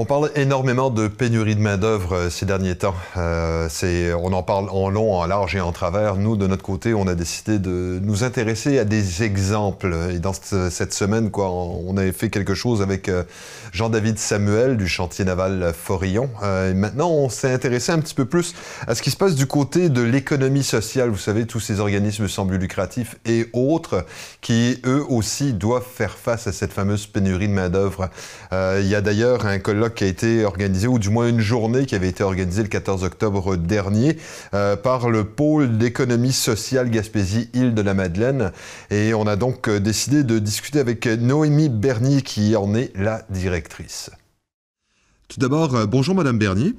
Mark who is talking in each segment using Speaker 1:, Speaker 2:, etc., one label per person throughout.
Speaker 1: On parle énormément de pénurie de main-d'œuvre euh, ces derniers temps. Euh, on en parle en long, en large et en travers. Nous, de notre côté, on a décidé de nous intéresser à des exemples. Et dans cette semaine, quoi, on avait fait quelque chose avec euh, Jean-David Samuel du chantier naval Forillon. et maintenant, on s'est intéressé un petit peu plus à ce qui se passe du côté de l'économie sociale. Vous savez, tous ces organismes semblent lucratifs et autres qui, eux aussi, doivent faire face à cette fameuse pénurie de main-d'œuvre. il y a d'ailleurs un colloque qui a été organisé, ou du moins une journée qui avait été organisée le 14 octobre dernier euh, par le pôle d'économie sociale Gaspésie-Île-de-la-Madeleine. Et on a donc euh, décidé de discuter avec Noémie Bernier qui en est la directrice. Tout d'abord, euh, bonjour Madame Bernier.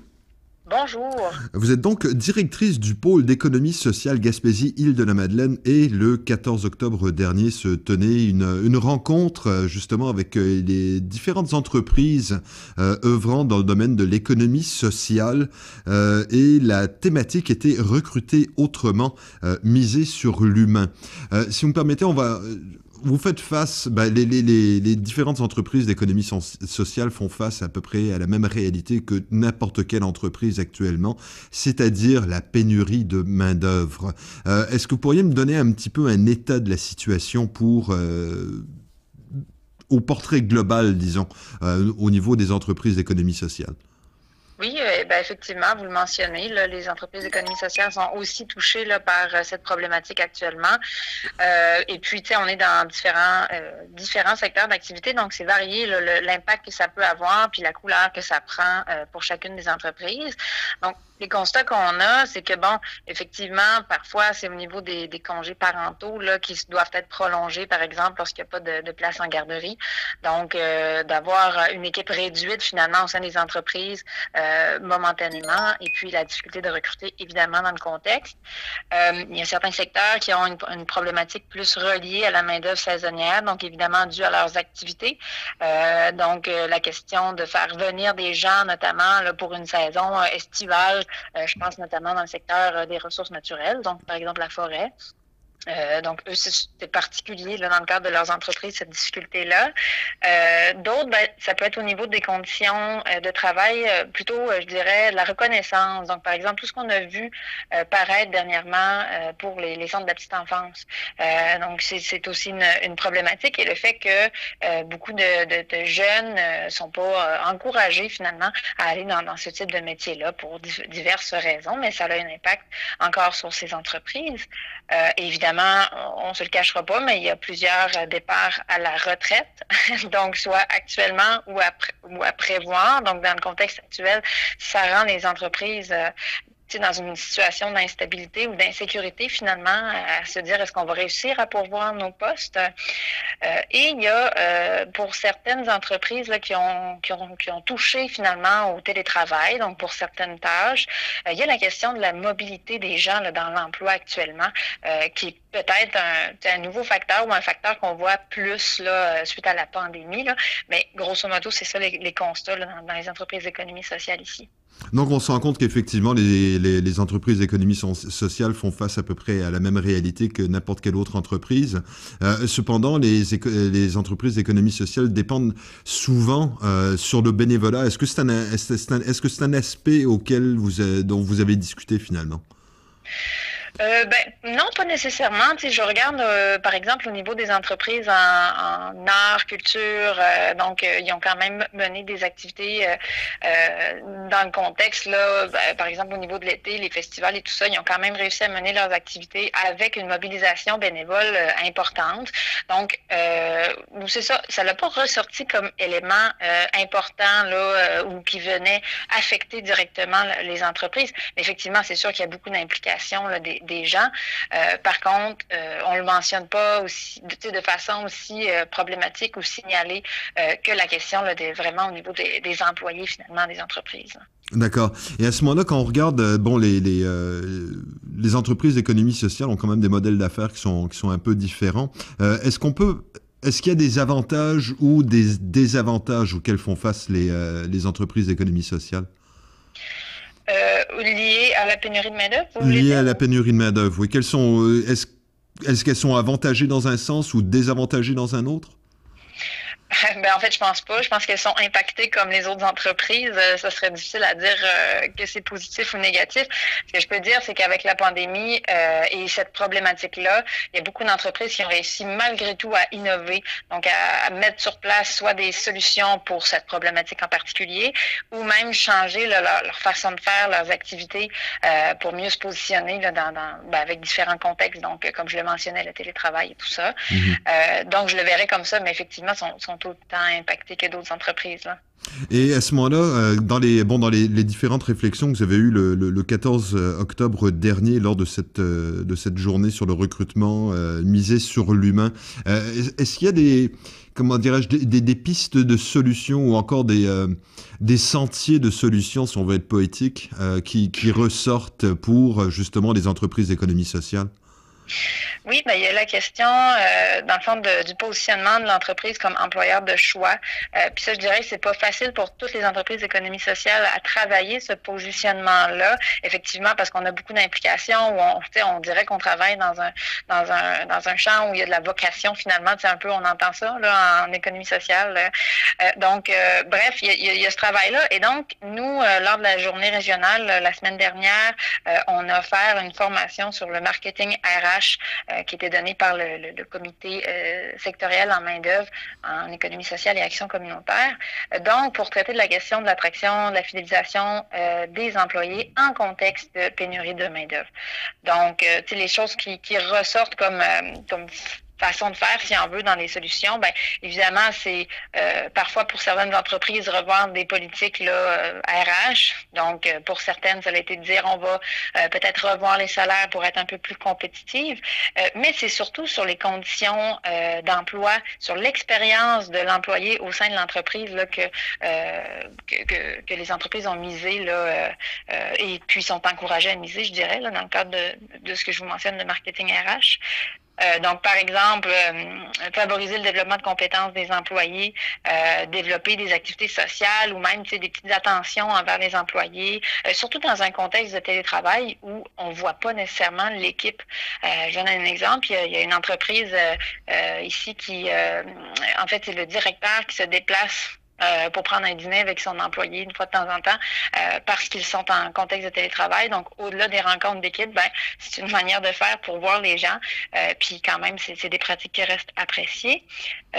Speaker 2: Bonjour.
Speaker 1: Vous êtes donc directrice du pôle d'économie sociale Gaspésie-Île-de-la-Madeleine et le 14 octobre dernier se tenait une, rencontre euh, justement avec euh, les différentes entreprises euh, œuvrant dans le domaine de l'économie sociale et la thématique était recruter autrement, miser sur l'humain. si vous me permettez, on va vous faites face, ben, les, les, les, différentes entreprises d'économie sociale font face à peu près à la même réalité que n'importe quelle entreprise actuellement, c'est-à-dire la pénurie de main-d'œuvre. Euh, est-ce que vous pourriez me donner un petit peu un état de la situation pour. Euh, au portrait global, disons, euh, au niveau des entreprises d'économie sociale?
Speaker 2: Oui, euh, ben effectivement, vous le mentionnez, les entreprises d'économie sociale sont aussi touchées par euh, cette problématique actuellement. Euh, et puis, on est dans différents, différents secteurs d'activité, donc c'est varié l'impact que ça peut avoir, puis la couleur que ça prend pour chacune des entreprises. Donc, les constats qu'on a, c'est que, bon, effectivement, parfois, c'est au niveau des, congés parentaux là, qui doivent être prolongés, par exemple, lorsqu'il n'y a pas de, place en garderie. Donc, d'avoir une équipe réduite, finalement, au sein des entreprises momentanément, et puis la difficulté de recruter, évidemment, dans le contexte. Euh, il y a certains secteurs qui ont une, problématique plus reliée à la main-d'œuvre saisonnière, donc évidemment due à leurs activités. Euh, donc, euh, la question de faire venir des gens, notamment pour une saison euh, estivale, euh, je pense notamment dans le secteur euh, des ressources naturelles, donc par exemple la forêt. Euh, donc, eux, c'est particulier là, dans le cadre de leurs entreprises, cette difficulté-là. Euh, D'autres, ben, ça peut être au niveau des conditions euh, de travail, euh, plutôt, je dirais, la reconnaissance. Donc, par exemple, tout ce qu'on a vu paraître dernièrement pour les, les, centres de la petite enfance. donc, c'est aussi une, une, problématique et le fait que beaucoup de, de, de jeunes ne sont pas encouragés finalement à aller dans, dans ce type de métier-là pour diverses raisons, mais ça a un impact encore sur ces entreprises. évidemment, on ne se le cachera pas, mais il y a plusieurs euh, départs à la retraite, donc soit actuellement ou à, ou à prévoir. Donc, dans le contexte actuel, ça rend les entreprises euh, dans une situation d'instabilité ou d'insécurité finalement à se dire est-ce qu'on va réussir à pourvoir nos postes? Euh, et il y a euh, pour certaines entreprises là, qui, ont, qui, ont, qui ont touché finalement au télétravail, donc pour certaines tâches, euh, il y a la question de la mobilité des gens là, dans l'emploi actuellement, euh, qui est peut-être un, nouveau facteur ou un facteur qu'on voit plus là, suite à la pandémie. Là. Mais grosso modo, c'est ça les, constats dans, les entreprises d'économie sociale ici.
Speaker 1: Donc on se rend compte qu'effectivement, les, entreprises d'économie sociale font face à peu près à la même réalité que n'importe quelle autre entreprise. Euh, cependant, les, entreprises d'économie sociale dépendent souvent euh, sur le bénévolat. Est-ce que c'est un, est -ce est un aspect auquel vous, dont vous avez discuté finalement?
Speaker 2: Euh, ben, non, pas nécessairement. Tu je regarde, euh, par exemple, au niveau des entreprises en, en art, culture, euh, donc euh, ils ont quand même mené des activités dans le contexte, là, ben, par exemple, au niveau de l'été, les festivals et tout ça, ils ont quand même réussi à mener leurs activités avec une mobilisation bénévole importante. Donc, c'est ça, ça l'a pas ressorti comme élément important là, ou qui venait affecter directement les entreprises. Mais effectivement, c'est sûr qu'il y a beaucoup d'implications des, des gens. Euh, par contre, euh, on le mentionne pas aussi de, façon aussi euh, problématique ou signalée que la question là, de, vraiment au niveau des, employés finalement des entreprises.
Speaker 1: D'accord. Et à ce moment-là, quand on regarde, bon, les, les, les entreprises d'économie sociale ont quand même des modèles d'affaires qui sont, qui sont un peu différents. Est-ce qu'on peut est-ce qu'il y a des avantages ou des désavantages auxquels font face les, les entreprises d'économie sociale?
Speaker 2: Liées à la pénurie de main-d'œuvre
Speaker 1: Liées à la pénurie de main-d'œuvre, oui. Quelles sont, euh, est-ce, est-ce qu'elles sont avantagées dans un sens ou désavantagées dans un autre?
Speaker 2: Ben, en fait, je pense pas. Je pense qu'elles sont impactées comme les autres entreprises. Euh, ça serait difficile à dire euh, que c'est positif ou négatif. Ce que je peux dire, c'est qu'avec la pandémie euh, et cette problématique-là, il y a beaucoup d'entreprises qui ont réussi malgré tout à innover, donc à, mettre sur place soit des solutions pour cette problématique en particulier, ou même changer leur, façon de faire, leurs activités pour mieux se positionner là, dans, dans ben, avec différents contextes. Donc, comme je le mentionnais, le télétravail et tout ça. Mm-hmm. donc, je le verrais comme ça, mais effectivement, sont, sont autant impactés que d'autres entreprises.
Speaker 1: Et à ce moment-là, euh, dans, les, bon, dans les, différentes réflexions que vous avez eues le, 14 euh, octobre dernier lors de cette, euh, de cette journée sur le recrutement misé sur l'humain, est-ce qu'il y a des, comment dirais-je, des, pistes de solutions ou encore des, des sentiers de solutions, si on veut être poétique, qui, qui ressortent pour justement les entreprises d'économie sociale?
Speaker 2: Oui, ben, il y a la question, euh, dans le fond, du positionnement de l'entreprise comme employeur de choix. Euh, puis ça, je dirais que c'est pas facile pour toutes les entreprises d'économie sociale à travailler ce positionnement-là, effectivement, parce qu'on a beaucoup d'implications, où on, on dirait qu'on travaille dans un, dans, un, dans un champ où il y a de la vocation, finalement, c'est un peu, on entend ça là, en, économie sociale. Euh, donc, bref, il y, a, ce travail-là. Et donc, nous, lors de la journée régionale, la semaine dernière, on a offert une formation sur le marketing RH euh, qui était donné par le, comité euh, sectoriel en main-d'œuvre en économie sociale et action communautaire. Euh, donc, pour traiter de la question de l'attraction, de la fidélisation des employés en contexte de pénurie de main-d'œuvre. Donc, tu sais, les choses qui, qui ressortent comme, comme façon de faire, si on veut, dans les solutions, ben évidemment, c'est euh, parfois pour certaines entreprises revoir des politiques là, RH. Euh, Donc, euh, pour certaines, ça a été de dire on va peut-être revoir les salaires pour être un peu plus compétitive. mais c'est surtout sur les conditions d'emploi, sur l'expérience de l'employé au sein de l'entreprise là, que, que, que, les entreprises ont misé là, et puis sont encouragées à miser, je dirais, là, dans le cadre de, de ce que je vous mentionne de marketing RH. Euh, donc, par exemple, euh, favoriser le développement de compétences des employés, euh, développer des activités sociales ou même des petites attentions envers les employés, surtout dans un contexte de télétravail où on voit pas nécessairement l'équipe. je donne un exemple. Il y a, il y a une entreprise ici qui, en fait, c'est le directeur qui se déplace euh, pour prendre un dîner avec son employé une fois de temps en temps euh, parce qu'ils sont en contexte de télétravail. Donc, au-delà des rencontres d'équipe, ben, c'est une manière de faire pour voir les gens. Euh, puis quand même, c'est des pratiques qui restent appréciées.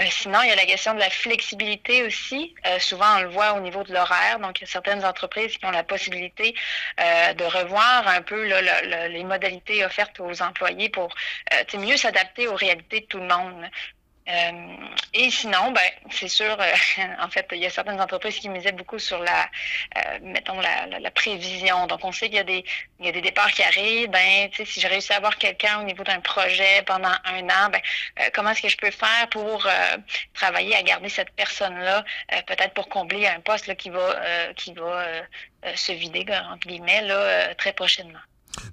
Speaker 2: sinon, il y a la question de la flexibilité aussi. souvent, on le voit au niveau de l'horaire. Donc, il y a certaines entreprises qui ont la possibilité de revoir un peu les modalités offertes aux employés pour mieux s'adapter aux réalités de tout le monde. Euh, et sinon, ben, c'est sûr, euh, en fait, il y a certaines entreprises qui misaient beaucoup sur la, euh, mettons, la, la, prévision. Donc, on sait qu'il y a des, il y a des départs qui arrivent. Ben, si je réussis à avoir quelqu'un au niveau d'un projet pendant un an, ben, comment est-ce que je peux faire pour travailler à garder cette personne-là, peut-être pour combler un poste là, qui va, qui va se vider, entre guillemets, là, très prochainement?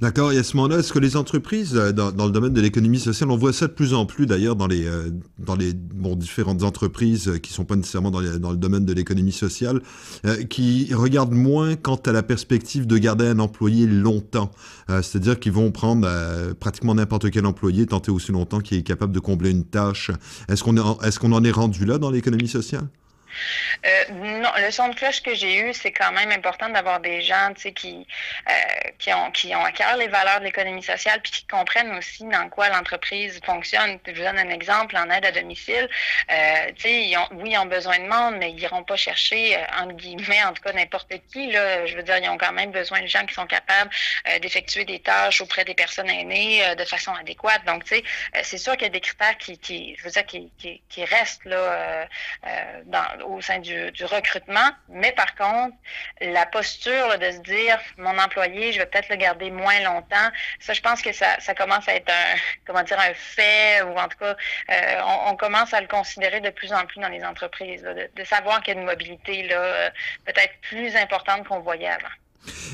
Speaker 1: D'accord. Et à ce moment-là, est-ce que les entreprises, euh, dans, le domaine de l'économie sociale, on voit ça de plus en plus d'ailleurs dans les, euh, différentes entreprises euh, qui sont pas nécessairement dans, le domaine de l'économie sociale, qui regardent moins quant à la perspective de garder un employé longtemps. C'est-à-dire qu'ils vont prendre pratiquement n'importe quel employé, tenter aussi longtemps qui est capable de combler une tâche. Est-ce qu'on est, qu'on en est rendu là dans l'économie sociale?
Speaker 2: Euh, non, le son de cloche que j'ai eu, c'est quand même important d'avoir des gens qui, euh, qui, ont, qui ont à cœur les valeurs de l'économie sociale puis qui comprennent aussi dans quoi l'entreprise fonctionne. Je vous donne un exemple en aide à domicile. Euh, oui, ils ont besoin de monde, mais ils n'iront pas chercher, entre guillemets, en tout cas n'importe qui. Là, je veux dire, ils ont quand même besoin de gens qui sont capables d'effectuer des tâches auprès des personnes aînées de façon adéquate. Donc, tu sais, c'est sûr qu'il y a des critères qui, qui je veux dire, qui, qui, qui restent là, dans au sein du, recrutement. Mais par contre, la posture de se dire, mon employé, je vais peut-être le garder moins longtemps, ça, je pense que ça, commence à être un, comment dire, un fait, ou en tout cas, euh, on, commence à le considérer de plus en plus dans les entreprises, de, savoir qu'il y a une mobilité là, euh, peut-être plus importante qu'on voyait avant.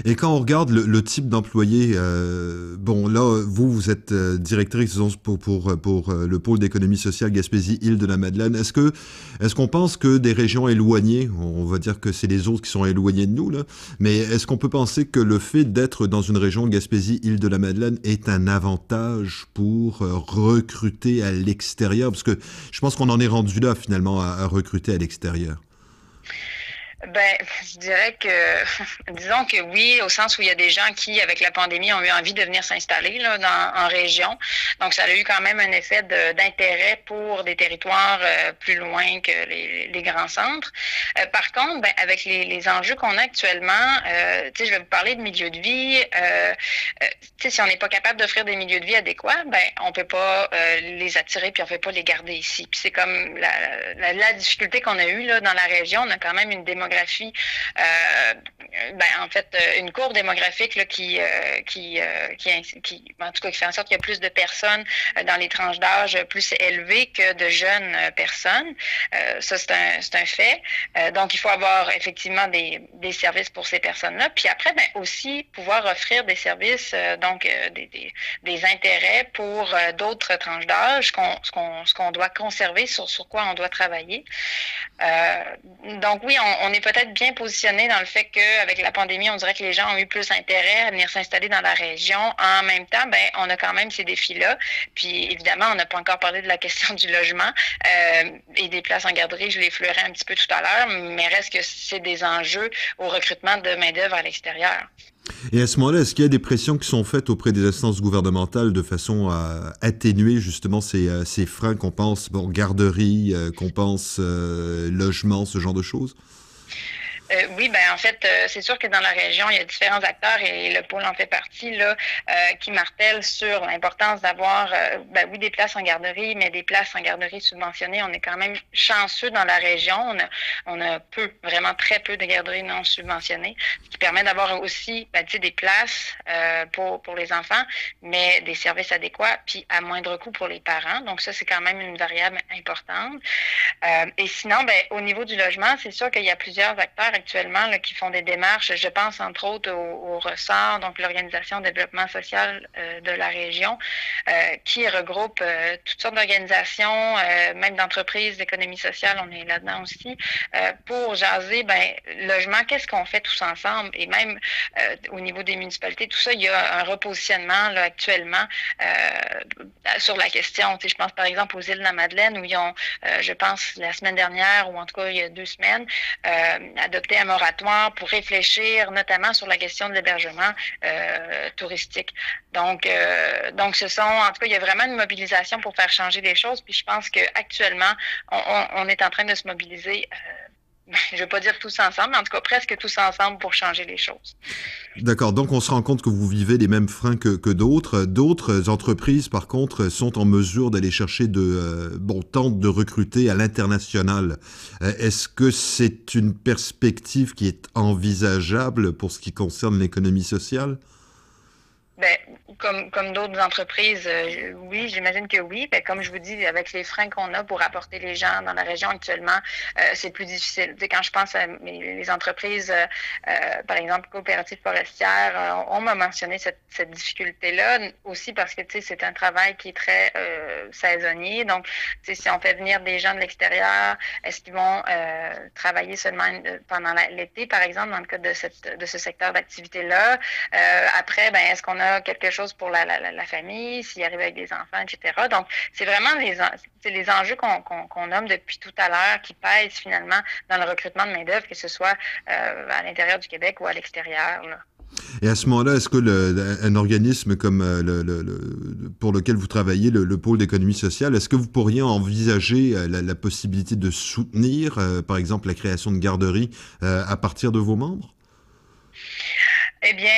Speaker 1: Et quand on regarde le, type d'employé, euh, bon là, vous, vous êtes euh, directrice pour, pour, pour euh, le pôle d'économie sociale Gaspésie-Île-de-la-Madeleine. Est-ce que est-ce qu'on pense que des régions éloignées, on va dire que c'est les autres qui sont éloignés de nous, là, mais est-ce qu'on peut penser que le fait d'être dans une région Gaspésie-Île-de-la-Madeleine est un avantage pour recruter à l'extérieur? Parce que je pense qu'on en est rendu là finalement à recruter à l'extérieur.
Speaker 2: Ben, je dirais que, disons que oui, au sens où il y a des gens qui, avec la pandémie, ont eu envie de venir s'installer là, dans, en région. Donc, ça a eu quand même un effet d'intérêt pour des territoires euh, plus loin que les, les grands centres. Euh, par contre, ben, avec les, les enjeux qu'on a actuellement, euh, je vais vous parler de milieu de vie. Euh, si on n'est pas capable d'offrir des milieux de vie adéquats, ben, on peut pas les attirer puis on peut pas les garder ici. Puis c'est comme la, la, difficulté qu'on a eue là, dans la région. On a quand même une démographie euh, ben, en fait, euh, une courbe démographique qui, euh, qui, qui, en tout cas, qui fait en sorte qu'il y a plus de personnes dans les tranches d'âge plus élevées que de jeunes personnes. ça, c'est un, un fait. donc, il faut avoir effectivement des, des services pour ces personnes-là. Puis après, ben, aussi pouvoir offrir des services, donc des, des, intérêts pour d'autres tranches d'âge, qu'on, ce, qu'on, ce qu'on doit conserver, sur, sur quoi on doit travailler. donc oui, on, on est peut-être bien positionné dans le fait qu'avec la pandémie, on dirait que les gens ont eu plus intérêt à venir s'installer dans la région. En même temps, ben, on a quand même ces défis-là. Puis évidemment, on n'a pas encore parlé de la question du logement euh, et des places en garderie. Je l'effleurais un petit peu tout à l'heure, mais reste que c'est des enjeux au recrutement de main-d'œuvre à l'extérieur.
Speaker 1: Et à ce moment-là, est-ce qu'il y a des pressions qui sont faites auprès des instances gouvernementales de façon à atténuer justement ces, euh, ces freins qu'on pense, bon, garderie, euh, qu'on pense logement, ce genre de choses?
Speaker 2: Euh, oui, ben en fait, euh, c'est sûr que dans la région, il y a différents acteurs et le pôle en fait partie là, euh, qui martèlent sur l'importance d'avoir, ben oui, des places en garderie, mais des places en garderie subventionnées. On est quand même chanceux dans la région. On a, on a peu, vraiment très peu de garderies non subventionnées, ce qui permet d'avoir aussi ben, des places pour, pour les enfants, mais des services adéquats, puis à moindre coût pour les parents. Donc ça, c'est quand même une variable importante. et sinon, ben, au niveau du logement, c'est sûr qu'il y a plusieurs acteurs actuellement qui font des démarches. Je pense entre autres au, ressort, donc l'Organisation de développement social euh, de la région, euh, qui regroupe euh, toutes sortes d'organisations, même d'entreprises d'économie sociale, on est là-dedans aussi, pour jaser, ben, logement, qu'est-ce qu'on fait tous ensemble? Et même au niveau des municipalités, tout ça, il y a un repositionnement actuellement sur la question. je pense par exemple aux îles de la Madeleine, où ils ont, je pense, la semaine dernière, ou en tout cas il y a deux semaines, un moratoire pour réfléchir notamment sur la question de l'hébergement euh, touristique. Donc, euh, donc ce sont, en tout cas, il y a vraiment une mobilisation pour faire changer les choses. Puis je pense qu'actuellement, on, on, est en train de se mobiliser. Euh, je ne vais pas dire tous ensemble, mais en tout cas presque tous ensemble pour changer les choses.
Speaker 1: D'accord, donc on se rend compte que vous vivez les mêmes freins que, que d'autres. D'autres entreprises, par contre, sont en mesure d'aller chercher de... Euh, bon, tentent de recruter à l'international. Euh, est-ce que c'est une perspective qui est envisageable pour ce qui concerne l'économie sociale?
Speaker 2: Ben, comme, comme d'autres entreprises, euh, oui, j'imagine que oui. Ben, comme je vous dis, avec les freins qu'on a pour apporter les gens dans la région actuellement, euh, c'est plus difficile. quand je pense à les entreprises, euh, par exemple, coopératives forestières, on m'a mentionné cette, difficulté-là aussi parce que c'est un travail qui est très saisonnier. Donc, si on fait venir des gens de l'extérieur, est-ce qu'ils vont travailler seulement pendant l'été, par exemple, dans le cas de, cette, de ce secteur d'activité-là? après, ben, est-ce qu'on a quelque chose pour la, la, famille, s'il arrive avec des enfants, etc. Donc, c'est vraiment les, les enjeux qu'on nomme depuis tout à l'heure qui pèsent finalement dans le recrutement de main-d'œuvre, que ce soit euh, à l'intérieur du Québec ou à l'extérieur.
Speaker 1: Et à ce moment-là, est-ce que le, un organisme comme euh, le, pour lequel vous travaillez, le, pôle d'économie sociale, est-ce que vous pourriez envisager euh, la, possibilité de soutenir, par exemple, la création de garderies à partir de vos membres?
Speaker 2: Eh bien,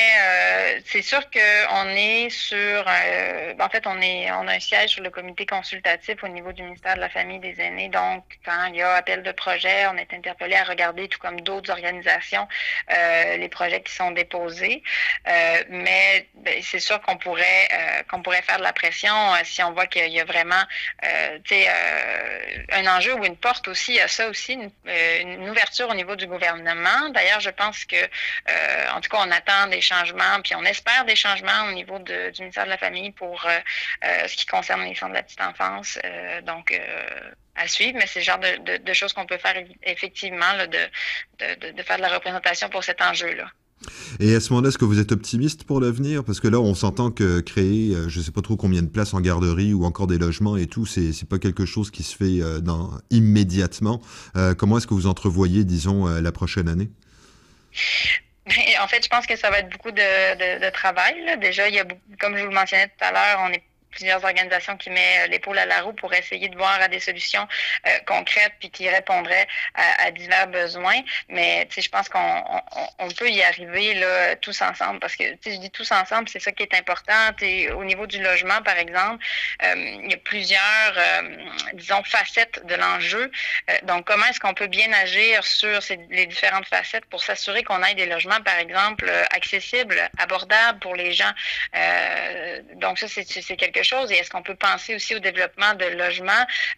Speaker 2: c'est sûr qu'on est sur, euh, en fait, on a un siège sur le comité consultatif au niveau du ministère de la Famille des aînés. Donc, quand il y a appel de projet, on est interpellé à regarder, tout comme d'autres organisations, euh, les projets qui sont déposés. mais ben, c'est sûr qu'on pourrait, qu'on pourrait faire de la pression si on voit qu'il y a vraiment, un enjeu ou une porte aussi à ça aussi, une, une ouverture au niveau du gouvernement. D'ailleurs, je pense que, en tout cas, on attend des changements, puis on espère des changements au niveau du ministère de la Famille pour euh, euh, ce qui concerne les centres de la petite enfance. Euh, donc, à suivre, mais c'est le genre de, choses qu'on peut faire effectivement, de, faire de la représentation pour cet enjeu-là.
Speaker 1: Et à ce moment-là, est-ce que vous êtes optimiste pour l'avenir? Parce que là, on s'entend que créer, je ne sais pas trop combien de places en garderie ou encore des logements et tout, c'est n'est pas quelque chose qui se fait immédiatement. comment est-ce que vous entrevoyez, disons, la prochaine année?
Speaker 2: En fait, je pense que ça va être beaucoup de, de, travail. Déjà, il y a, comme je vous le mentionnais tout à l'heure, on est plusieurs organisations qui mettent euh, l'épaule à la roue pour essayer de voir à des solutions euh, concrètes puis qui répondraient à, divers besoins. Mais je pense qu'on on, peut y arriver là, tous ensemble parce que je dis tous ensemble, c'est ça qui est important. Au niveau du logement, par exemple, euh, il y a plusieurs, disons, facettes de l'enjeu. donc, comment est-ce qu'on peut bien agir sur les différentes facettes pour s'assurer qu'on ait des logements, par exemple, accessibles, abordables pour les gens? donc, ça, c'est quelque chose? Et est-ce qu'on peut penser aussi au développement de logements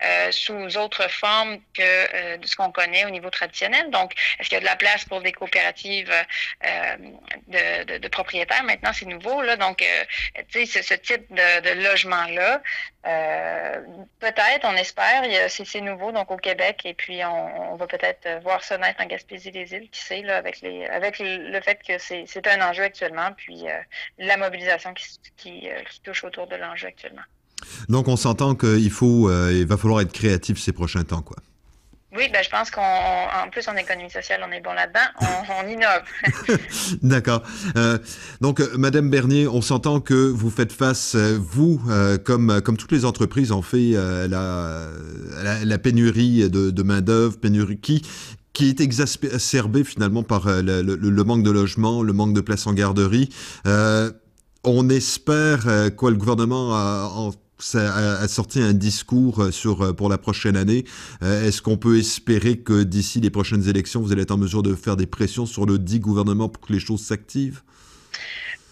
Speaker 2: euh, sous autres formes que euh, de ce qu'on connaît au niveau traditionnel? Donc, est-ce qu'il y a de la place pour des coopératives euh, de, propriétaires? Maintenant, c'est nouveau. Là, donc, tu sais, ce, type de, logement-là, peut-être, on espère, c'est nouveau donc au Québec, et puis on, va peut-être voir ça naître en Gaspésie-les-Îles, qui sait, là, avec, le fait que c'est un enjeu actuellement, puis la mobilisation qui touche autour de l'enjeu
Speaker 1: donc on s'entend qu'il faut, euh, il va falloir être créatif ces prochains temps, quoi.
Speaker 2: Oui, ben, je pense qu'en plus en économie sociale, on est bon là-dedans, on, innove.
Speaker 1: D'accord. Euh, donc, euh, Madame Bernier, on s'entend que vous faites face, vous, comme, comme toutes les entreprises, ont fait la, la, pénurie de, de main-d'œuvre, pénurie qui, qui est exacerbée finalement par le, le, manque de logement, le manque de places en garderie on espère euh, quoi le gouvernement a, sorti un discours euh, sur euh, pour la prochaine année. Est-ce qu'on peut espérer que d'ici les prochaines élections, vous allez être en mesure de faire des pressions sur le dit gouvernement pour que les choses s'activent?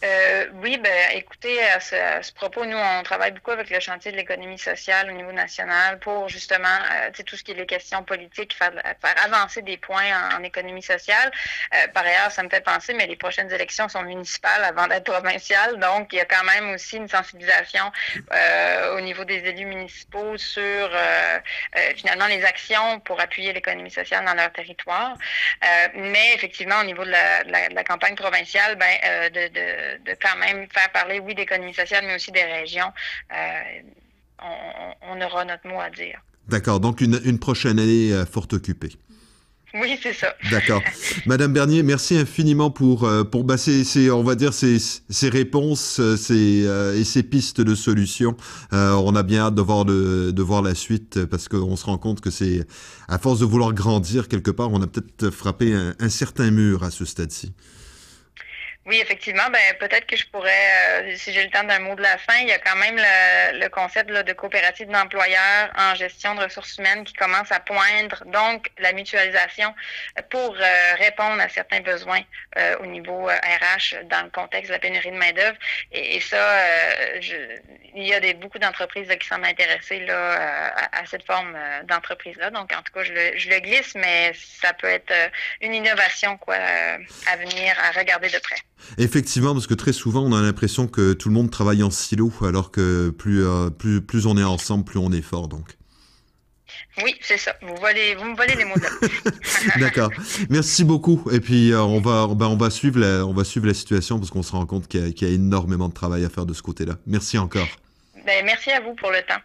Speaker 2: Euh, oui, ben, écoutez, à ce, propos, nous, on travaille beaucoup avec le chantier de l'économie sociale au niveau national pour justement, euh, tout ce qui est les questions politiques, faire, faire avancer des points en, économie sociale. Euh, par ailleurs, ça me fait penser, mais les prochaines élections sont municipales avant d'être provinciales, donc il y a quand même aussi une sensibilisation au niveau des élus municipaux sur finalement les actions pour appuyer l'économie sociale dans leur territoire. mais effectivement, au niveau de la, de la, campagne provinciale, ben, de, de de, quand même faire parler, oui, d'économie sociale, mais aussi des régions. Euh, on, aura notre mot à dire.
Speaker 1: D'accord. Donc, une, prochaine année euh, fort occupée.
Speaker 2: Oui, c'est ça.
Speaker 1: D'accord. Madame Bernier, merci infiniment pour, euh, pour bah, on va dire, ces, réponses et ces pistes de solutions. on a bien hâte de voir, de voir la suite parce qu'on se rend compte que c'est, à force de vouloir grandir quelque part, on a peut-être frappé un certain mur à ce stade-ci.
Speaker 2: Oui, effectivement. Ben, peut-être que je pourrais, euh, si j'ai le temps d'un mot de la fin, il y a quand même le, concept de coopérative d'employeurs en gestion de ressources humaines qui commence à poindre, donc la mutualisation pour euh, répondre à certains besoins euh, au niveau RH dans le contexte de la pénurie de main-d'œuvre. Et, ça, il y a des, beaucoup d'entreprises qui sont intéressées là, à, cette forme d'entreprise-là. Donc, en tout cas, je le, je le, glisse, mais ça peut être une innovation quoi, à venir à regarder de près.
Speaker 1: Effectivement, parce que très souvent, on a l'impression que tout le monde travaille en silo, alors que plus, euh, plus, plus on est ensemble, plus on est fort, donc.
Speaker 2: Oui, c'est ça. Vous, volez, vous me volez les mots
Speaker 1: D'accord. Merci beaucoup. Et puis, euh, on, va, ben, on, va suivre la, on va suivre la situation parce qu'on se rend compte qu'il y, y, a énormément de travail à faire de ce côté-là. Merci encore.
Speaker 2: Ben, merci à vous pour le temps.